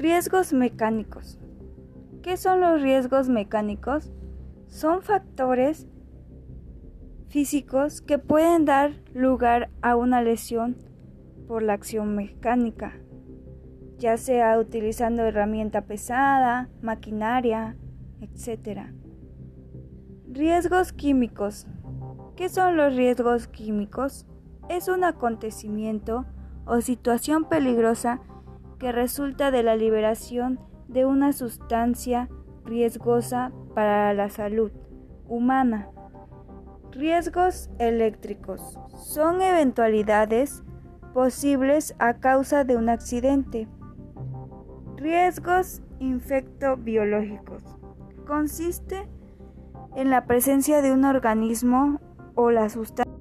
Riesgos mecánicos. ¿Qué son los riesgos mecánicos? Son factores físicos que pueden dar lugar a una lesión por la acción mecánica, ya sea utilizando herramienta pesada, maquinaria, etc. Riesgos químicos. ¿Qué son los riesgos químicos? Es un acontecimiento o situación peligrosa que resulta de la liberación de una sustancia riesgosa para la salud humana. Riesgos eléctricos son eventualidades posibles a causa de un accidente. Riesgos infectobiológicos consiste en la presencia de un organismo o la sustancia